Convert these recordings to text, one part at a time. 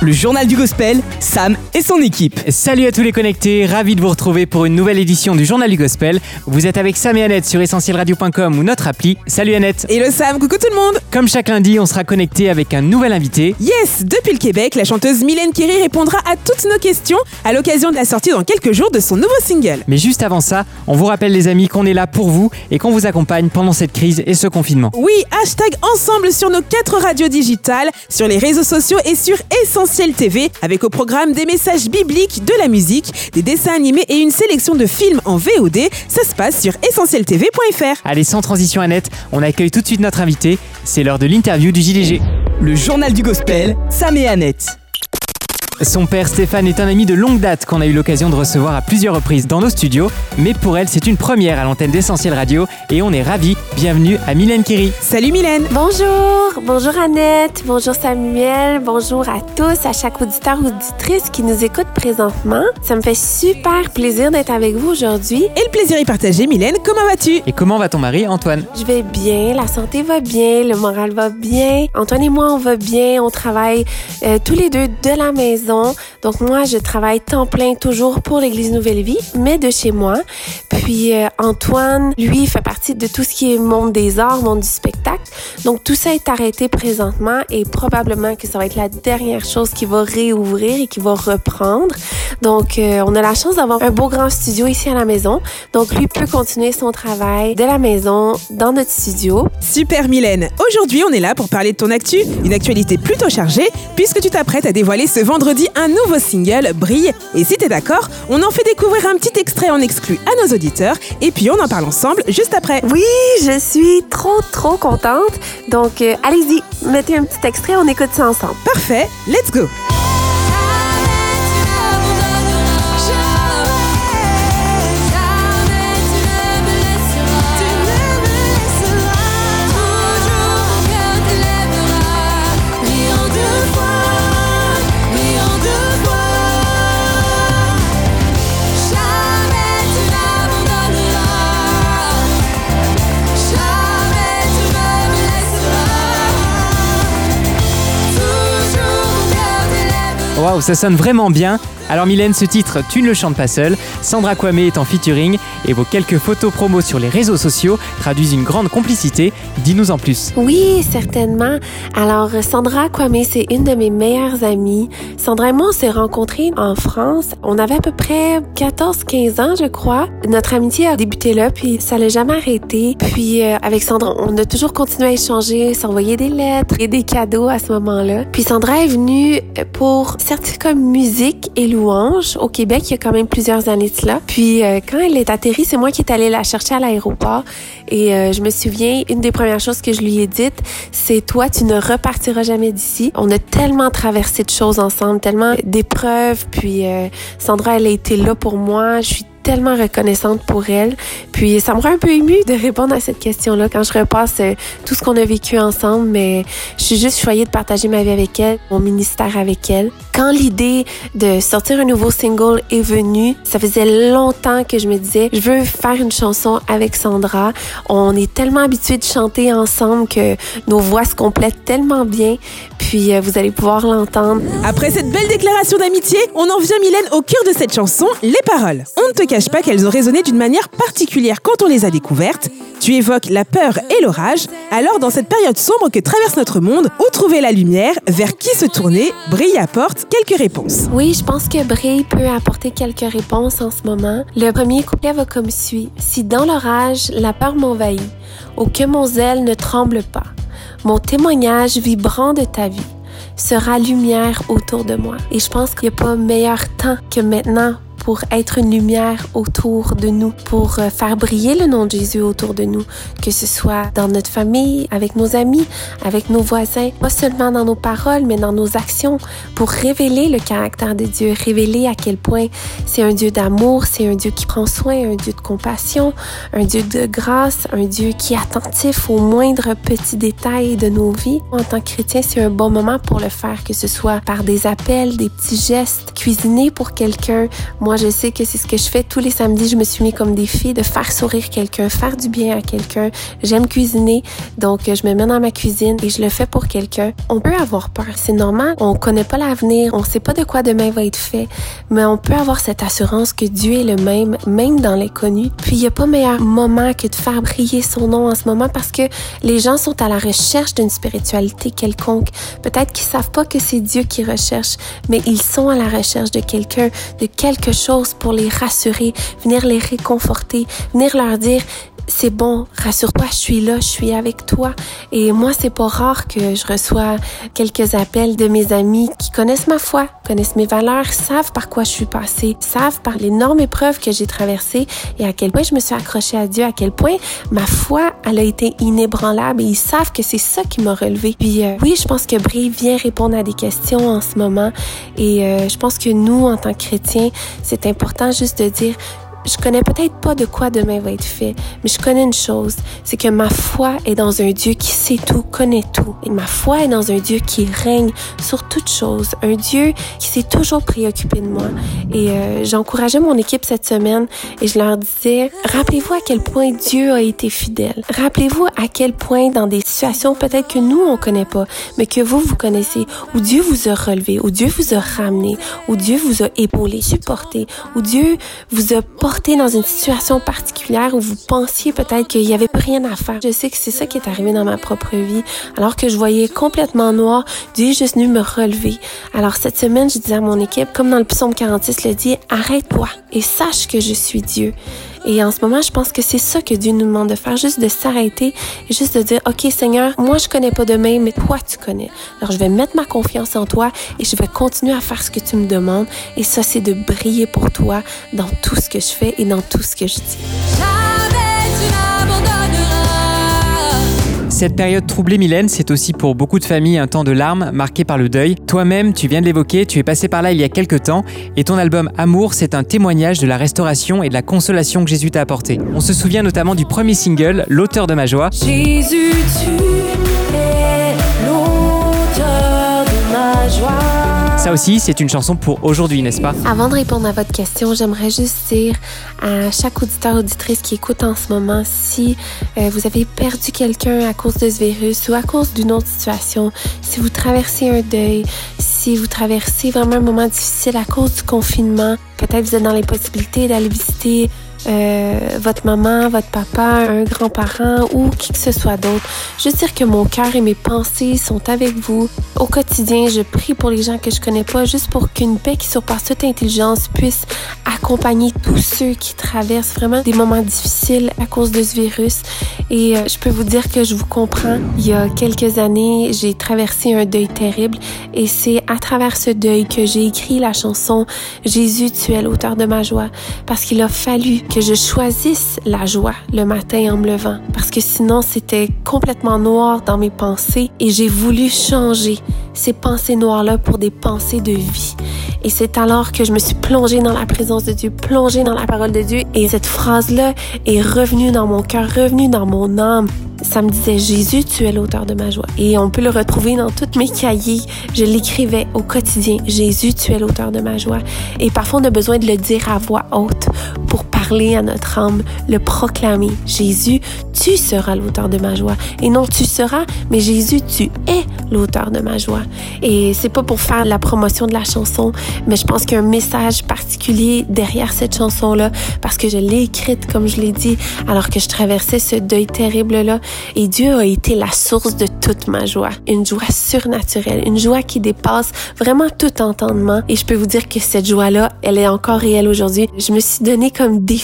Le journal du gospel, Sam et son équipe. Salut à tous les connectés, ravi de vous retrouver pour une nouvelle édition du Journal du Gospel. Vous êtes avec Sam et Annette sur essentielradio.com ou notre appli. Salut Annette. Et le Sam, coucou tout le monde Comme chaque lundi, on sera connecté avec un nouvel invité. Yes Depuis le Québec, la chanteuse Mylène Kerry répondra à toutes nos questions à l'occasion de la sortie dans quelques jours de son nouveau single. Mais juste avant ça, on vous rappelle les amis qu'on est là pour vous et qu'on vous accompagne pendant cette crise et ce confinement. Oui, hashtag ensemble sur nos quatre radios digitales, sur les réseaux sociaux et sur Essentiel TV, avec au programme des messages bibliques, de la musique, des dessins animés et une sélection de films en VOD. Ça se passe sur essentieltv.fr. Allez, sans transition Annette, on accueille tout de suite notre invité. C'est l'heure de l'interview du JDG. Le journal du gospel, Sam et Annette. Son père Stéphane est un ami de longue date qu'on a eu l'occasion de recevoir à plusieurs reprises dans nos studios, mais pour elle c'est une première à l'antenne d'Essentiel Radio et on est ravis. Bienvenue à Mylène Kerry. Salut Mylène Bonjour, bonjour Annette, bonjour Samuel, bonjour à tous, à chaque auditeur ou auditrice qui nous écoute présentement. Ça me fait super plaisir d'être avec vous aujourd'hui. Et le plaisir est partagé, Mylène, comment vas-tu? Et comment va ton mari Antoine? Je vais bien, la santé va bien, le moral va bien. Antoine et moi, on va bien, on travaille euh, tous les deux de la maison. Donc moi, je travaille temps plein toujours pour l'Église Nouvelle Vie, mais de chez moi. Puis euh, Antoine, lui, fait partie de tout ce qui est monde des arts, monde du spectacle. Donc tout ça est arrêté présentement et probablement que ça va être la dernière chose qui va réouvrir et qui va reprendre. Donc euh, on a la chance d'avoir un beau grand studio ici à la maison. Donc lui peut continuer son travail de la maison dans notre studio. Super Mylène Aujourd'hui, on est là pour parler de ton actu, une actualité plutôt chargée, puisque tu t'apprêtes à dévoiler ce vendredi un nouveau single, Brille. Et si t'es d'accord, on en fait découvrir un petit extrait en exclu à nos auditeurs, et puis on en parle ensemble juste après. Oui, je suis trop trop contente. Donc euh, allez-y, mettez un petit extrait, on écoute ça ensemble. Parfait, let's go Waouh, ça sonne vraiment bien. Alors Mylène, ce titre, tu ne le chantes pas seul. Sandra Kwame est en featuring et vos quelques photos promos sur les réseaux sociaux traduisent une grande complicité. Dis-nous en plus. Oui, certainement. Alors, Sandra Kwame, c'est une de mes meilleures amies. Sandra et moi, on s'est rencontrés en France. On avait à peu près 14-15 ans, je crois. Notre amitié a débuté là, puis ça l'a jamais arrêté. Puis, euh, avec Sandra, on a toujours continué à échanger, s'envoyer des lettres et des cadeaux à ce moment-là. Puis, Sandra est venue pour certificat musique et louange au Québec il y a quand même plusieurs années de cela. Puis, euh, quand elle est atterrie, c'est moi qui est allée la chercher à l'aéroport. Et euh, je me souviens, une des premières choses que je lui ai dites, c'est toi, tu ne repartiras jamais d'ici. On a tellement traversé de choses ensemble, tellement d'épreuves. Puis euh, Sandra, elle a été là pour moi. Je suis tellement reconnaissante pour elle. Puis ça me rend un peu émue de répondre à cette question-là quand je repasse euh, tout ce qu'on a vécu ensemble, mais je suis juste choyée de partager ma vie avec elle, mon ministère avec elle. Quand l'idée de sortir un nouveau single est venue, ça faisait longtemps que je me disais, je veux faire une chanson avec Sandra. On est tellement habitués de chanter ensemble que nos voix se complètent tellement bien. Puis euh, vous allez pouvoir l'entendre. Après cette belle déclaration d'amitié, on en vient Mylène au cœur de cette chanson, les paroles. On ne te cache pas qu'elles ont résonné d'une manière particulière quand on les a découvertes. Tu évoques la peur et l'orage. Alors dans cette période sombre que traverse notre monde, où trouver la lumière, vers qui se tourner, Brille apporte quelques réponses. Oui, je pense que Brille peut apporter quelques réponses en ce moment. Le premier couplet va comme suit. Si dans l'orage, la peur m'envahit, ou que mon zèle ne tremble pas, mon témoignage vibrant de ta vie sera lumière autour de moi. Et je pense qu'il n'y a pas meilleur temps que maintenant pour être une lumière autour de nous, pour euh, faire briller le nom de Jésus autour de nous, que ce soit dans notre famille, avec nos amis, avec nos voisins, pas seulement dans nos paroles, mais dans nos actions, pour révéler le caractère de Dieu, révéler à quel point c'est un Dieu d'amour, c'est un Dieu qui prend soin, un Dieu de compassion, un Dieu de grâce, un Dieu qui est attentif aux moindres petits détails de nos vies. En tant que chrétien, c'est un bon moment pour le faire, que ce soit par des appels, des petits gestes, cuisiner pour quelqu'un. Moi, je sais que c'est ce que je fais tous les samedis. Je me suis mis comme défi de faire sourire quelqu'un, faire du bien à quelqu'un. J'aime cuisiner, donc je me mets dans ma cuisine et je le fais pour quelqu'un. On peut avoir peur, c'est normal. On connaît pas l'avenir, on sait pas de quoi demain va être fait, mais on peut avoir cette assurance que Dieu est le même, même dans l'inconnu. Puis il y a pas meilleur moment que de faire briller son nom en ce moment parce que les gens sont à la recherche d'une spiritualité quelconque. Peut-être qu'ils savent pas que c'est Dieu qui recherche, mais ils sont à la recherche de quelqu'un, de quelque chose pour les rassurer, venir les réconforter, venir leur dire c'est bon, rassure-toi, je suis là, je suis avec toi. Et moi, c'est pas rare que je reçois quelques appels de mes amis qui connaissent ma foi, connaissent mes valeurs, savent par quoi je suis passée, savent par l'énorme épreuve que j'ai traversée et à quel point je me suis accrochée à Dieu, à quel point ma foi, elle a été inébranlable et ils savent que c'est ça qui m'a relevé. Puis euh, oui, je pense que Brie vient répondre à des questions en ce moment et euh, je pense que nous, en tant que chrétiens, c'est important juste de dire je connais peut-être pas de quoi demain va être fait, mais je connais une chose, c'est que ma foi est dans un Dieu qui sait tout, connaît tout. Et ma foi est dans un Dieu qui règne sur toutes choses, un Dieu qui s'est toujours préoccupé de moi. Et euh, j'encourageais mon équipe cette semaine et je leur disais, rappelez-vous à quel point Dieu a été fidèle. Rappelez-vous à quel point dans des situations peut-être que nous on connaît pas, mais que vous vous connaissez, où Dieu vous a relevé, où Dieu vous a ramené, où Dieu vous a épaulé, supporté, où Dieu vous a porté dans une situation particulière où vous pensiez peut-être qu'il n'y avait rien à faire. Je sais que c'est ça qui est arrivé dans ma propre vie. Alors que je voyais complètement noir, Dieu est juste venu me relever. Alors cette semaine, je disais à mon équipe, comme dans le psaume 46 le dit, arrête-toi et sache que je suis Dieu. Et en ce moment, je pense que c'est ça que Dieu nous demande de faire, juste de s'arrêter et juste de dire, OK Seigneur, moi je connais pas demain, mais toi tu connais. Alors je vais mettre ma confiance en toi et je vais continuer à faire ce que tu me demandes. Et ça, c'est de briller pour toi dans tout ce que je fais et dans tout ce que je dis. Cette période troublée, Mylène, c'est aussi pour beaucoup de familles un temps de larmes marqué par le deuil. Toi-même, tu viens de l'évoquer, tu es passé par là il y a quelques temps, et ton album Amour, c'est un témoignage de la restauration et de la consolation que Jésus t'a apporté. On se souvient notamment du premier single, L'auteur de ma joie. Jésus, Ça aussi, c'est une chanson pour aujourd'hui, n'est-ce pas? Avant de répondre à votre question, j'aimerais juste dire à chaque auditeur auditrice qui écoute en ce moment, si euh, vous avez perdu quelqu'un à cause de ce virus ou à cause d'une autre situation, si vous traversez un deuil, si vous traversez vraiment un moment difficile à cause du confinement, peut-être vous êtes dans les possibilités d'aller visiter euh, votre maman, votre papa, un grand-parent ou qui que ce soit d'autre. Juste dire que mon cœur et mes pensées sont avec vous. Au quotidien, je prie pour les gens que je connais pas, juste pour qu'une paix qui surpasse toute intelligence puisse accompagner tous ceux qui traversent vraiment des moments difficiles à cause de ce virus. Et euh, je peux vous dire que je vous comprends. Il y a quelques années, j'ai traversé un deuil terrible et c'est à travers ce deuil que j'ai écrit la chanson Jésus, tu es l'auteur de ma joie parce qu'il a fallu que je choisisse la joie le matin en me levant parce que sinon c'était complètement noir dans mes pensées et j'ai voulu changer ces pensées noires-là pour des pensées de vie. Et c'est alors que je me suis plongée dans la présence de Dieu, plongée dans la parole de Dieu. Et cette phrase-là est revenue dans mon cœur, revenue dans mon âme. Ça me disait, Jésus, tu es l'auteur de ma joie. Et on peut le retrouver dans toutes mes cahiers. Je l'écrivais au quotidien. Jésus, tu es l'auteur de ma joie. Et parfois, on a besoin de le dire à voix haute pour parler à notre âme, le proclamer. Jésus, tu seras l'auteur de ma joie. Et non, tu seras, mais Jésus, tu es l'auteur de ma joie. Et c'est pas pour faire la promotion de la chanson, mais je pense qu'il y a un message particulier derrière cette chanson-là parce que je l'ai écrite, comme je l'ai dit, alors que je traversais ce deuil terrible-là. Et Dieu a été la source de toute ma joie. Une joie surnaturelle, une joie qui dépasse vraiment tout entendement. Et je peux vous dire que cette joie-là, elle est encore réelle aujourd'hui. Je me suis donné comme défi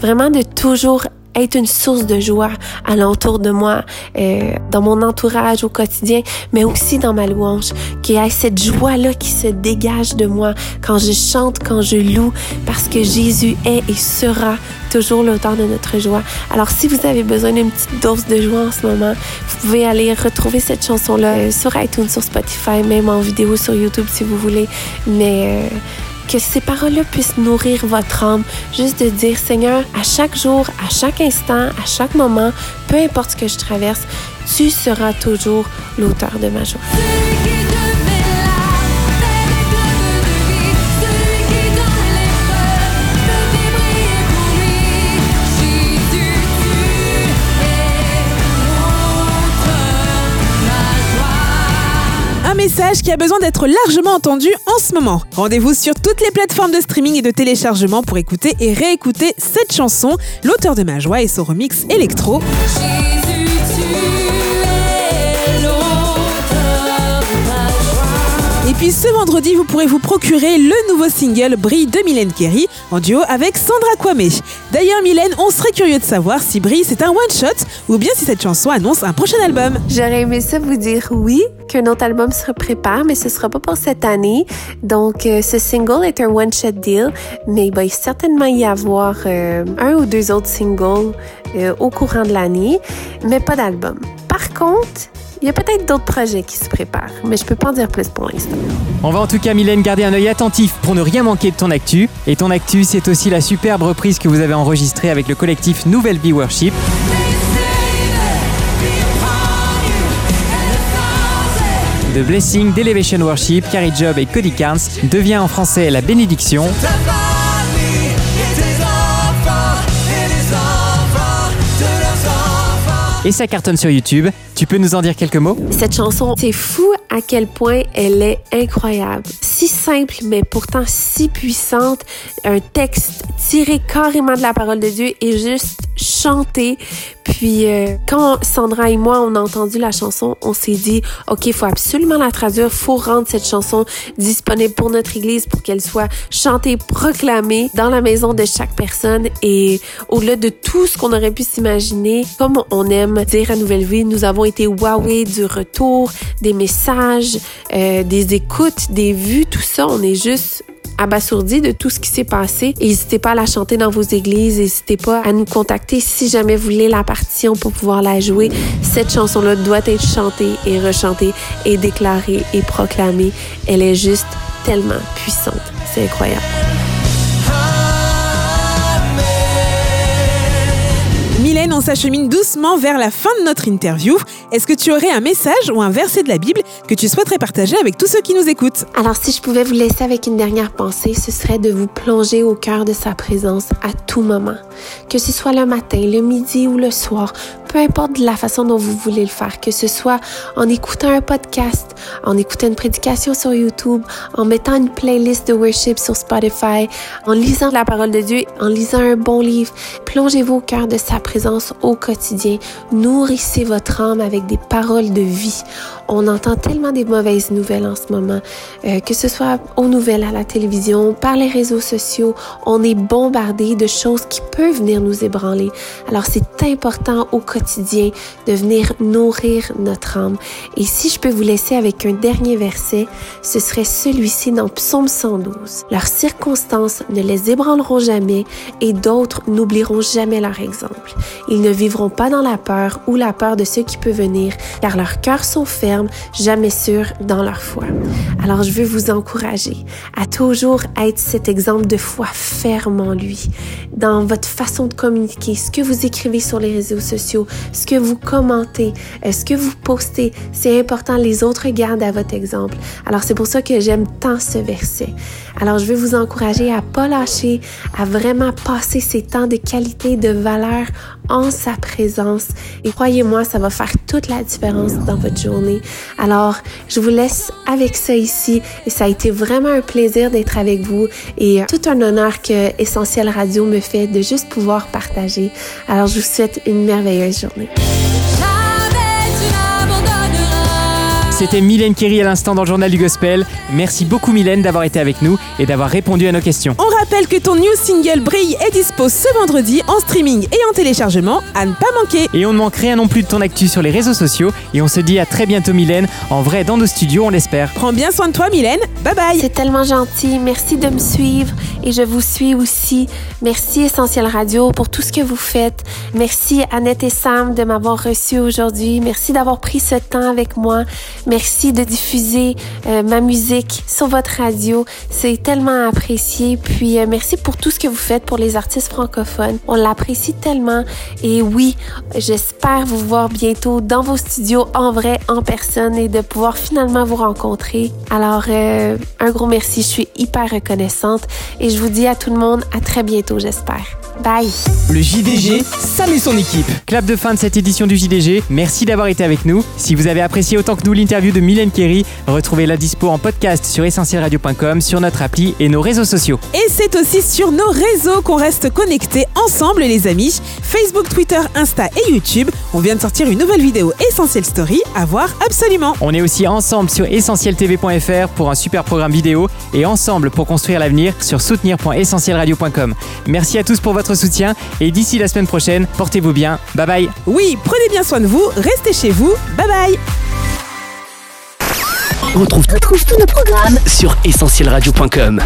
vraiment de toujours être une source de joie alentour de moi, euh, dans mon entourage au quotidien, mais aussi dans ma louange, qu'il y ait cette joie-là qui se dégage de moi quand je chante, quand je loue, parce que Jésus est et sera toujours l'auteur de notre joie. Alors si vous avez besoin d'une petite dose de joie en ce moment, vous pouvez aller retrouver cette chanson-là euh, sur iTunes, sur Spotify, même en vidéo sur YouTube si vous voulez, mais... Euh, que ces paroles-là puissent nourrir votre âme. Juste de dire, Seigneur, à chaque jour, à chaque instant, à chaque moment, peu importe ce que je traverse, tu seras toujours l'auteur de ma joie. Qui a besoin d'être largement entendu en ce moment. Rendez-vous sur toutes les plateformes de streaming et de téléchargement pour écouter et réécouter cette chanson, l'auteur de Ma Joie et son remix électro. Puis ce vendredi, vous pourrez vous procurer le nouveau single Brille de Mylène Kerry en duo avec Sandra Kwame. D'ailleurs, Mylène, on serait curieux de savoir si Brille c'est un one-shot ou bien si cette chanson annonce un prochain album. J'aurais aimé ça vous dire oui, qu'un autre album se prépare, mais ce sera pas pour cette année. Donc, euh, ce single est un one-shot deal, mais il va certainement y avoir euh, un ou deux autres singles euh, au courant de l'année, mais pas d'album. Par contre, il y a peut-être d'autres projets qui se préparent, mais je peux pas en dire plus pour l'instant. On va en tout cas, Mylène, garder un œil attentif pour ne rien manquer de ton actu. Et ton actu, c'est aussi la superbe reprise que vous avez enregistrée avec le collectif Nouvelle Vie Worship. The Blessing d'Elevation Worship, Carrie Job et Cody Carnes devient en français La Bénédiction. Et ça cartonne sur YouTube. Tu peux nous en dire quelques mots? Cette chanson, c'est fou à quel point elle est incroyable. Si simple, mais pourtant si puissante. Un texte tiré carrément de la parole de Dieu et juste chanté. Puis euh, quand Sandra et moi on a entendu la chanson, on s'est dit OK, faut absolument la traduire, faut rendre cette chanson disponible pour notre église pour qu'elle soit chantée, proclamée dans la maison de chaque personne et au-delà de tout ce qu'on aurait pu s'imaginer, comme on aime dire à Nouvelle Vie, nous avons été wowés du retour, des messages, euh, des écoutes, des vues, tout ça, on est juste abasourdi de tout ce qui s'est passé. N'hésitez pas à la chanter dans vos églises. N'hésitez pas à nous contacter si jamais vous voulez la partition pour pouvoir la jouer. Cette chanson-là doit être chantée et rechantée et déclarée et proclamée. Elle est juste tellement puissante. C'est incroyable. On s'achemine doucement vers la fin de notre interview. Est-ce que tu aurais un message ou un verset de la Bible que tu souhaiterais partager avec tous ceux qui nous écoutent? Alors, si je pouvais vous laisser avec une dernière pensée, ce serait de vous plonger au cœur de sa présence à tout moment. Que ce soit le matin, le midi ou le soir, peu importe la façon dont vous voulez le faire, que ce soit en écoutant un podcast, en écoutant une prédication sur YouTube, en mettant une playlist de worship sur Spotify, en lisant la parole de Dieu, en lisant un bon livre, plongez-vous au cœur de sa présence au quotidien. Nourrissez votre âme avec des paroles de vie. On entend tellement des mauvaises nouvelles en ce moment, euh, que ce soit aux nouvelles, à la télévision, par les réseaux sociaux, on est bombardé de choses qui peuvent venir nous ébranler. Alors c'est important au quotidien de venir nourrir notre âme. Et si je peux vous laisser avec un dernier verset, ce serait celui-ci dans Psaume 112. Leurs circonstances ne les ébranleront jamais et d'autres n'oublieront jamais leur exemple. Ils ne vivront pas dans la peur ou la peur de ce qui peut venir, car leurs cœurs sont fermes, jamais sûrs dans leur foi. Alors je veux vous encourager à toujours être cet exemple de foi ferme en lui, dans votre façon de communiquer, ce que vous écrivez sur les réseaux sociaux, ce que vous commentez, ce que vous postez, c'est important, les autres regardent à votre exemple. Alors c'est pour ça que j'aime tant ce verset. Alors je veux vous encourager à pas lâcher, à vraiment passer ces temps de qualité, de valeur en sa présence. Et croyez-moi, ça va faire toute la différence dans votre journée. Alors, je vous laisse avec ça ici et ça a été vraiment un plaisir d'être avec vous et tout un honneur que Essentiel Radio me fait de juste pouvoir partager. Alors, je vous souhaite une merveilleuse journée. C'était Mylène Kerry à l'instant dans le journal du Gospel. Merci beaucoup Mylène d'avoir été avec nous et d'avoir répondu à nos questions. On rappelle que ton new single Brille est dispo ce vendredi en streaming et en téléchargement à ne pas manquer. Et on ne manque rien non plus de ton actu sur les réseaux sociaux et on se dit à très bientôt Mylène, en vrai dans nos studios on l'espère. Prends bien soin de toi Mylène, bye bye C'est tellement gentil, merci de me suivre et je vous suis aussi. Merci Essentiel Radio pour tout ce que vous faites. Merci Annette et Sam de m'avoir reçu aujourd'hui. Merci d'avoir pris ce temps avec moi. Merci de diffuser euh, ma musique sur votre radio. C'est tellement apprécié. Puis euh, merci pour tout ce que vous faites pour les artistes francophones. On l'apprécie tellement. Et oui, j'espère vous voir bientôt dans vos studios en vrai, en personne et de pouvoir finalement vous rencontrer. Alors, euh, un gros merci. Je suis hyper reconnaissante et je vous dis à tout le monde à très bientôt, j'espère. Bye. Le JDG, Sam et son équipe. Clap de fin de cette édition du JDG. Merci d'avoir été avec nous. Si vous avez apprécié autant que nous l'interview de Mylène Kerry, retrouvez la dispo en podcast sur essentielradio.com, sur notre appli et nos réseaux sociaux. Et c'est aussi sur nos réseaux qu'on reste connectés ensemble, les amis. Facebook, Twitter, Insta et YouTube. On vient de sortir une nouvelle vidéo Essentiel Story à voir absolument. On est aussi ensemble sur essentieltv.fr pour un super programme vidéo et ensemble pour construire l'avenir sur soutenir.essentielradio.com. Merci à tous pour votre soutien et d'ici la semaine prochaine, portez-vous bien. Bye bye. Oui, prenez bien soin de vous, restez chez vous. Bye bye. On retrouve, retrouve tous nos programmes sur essentielradio.com.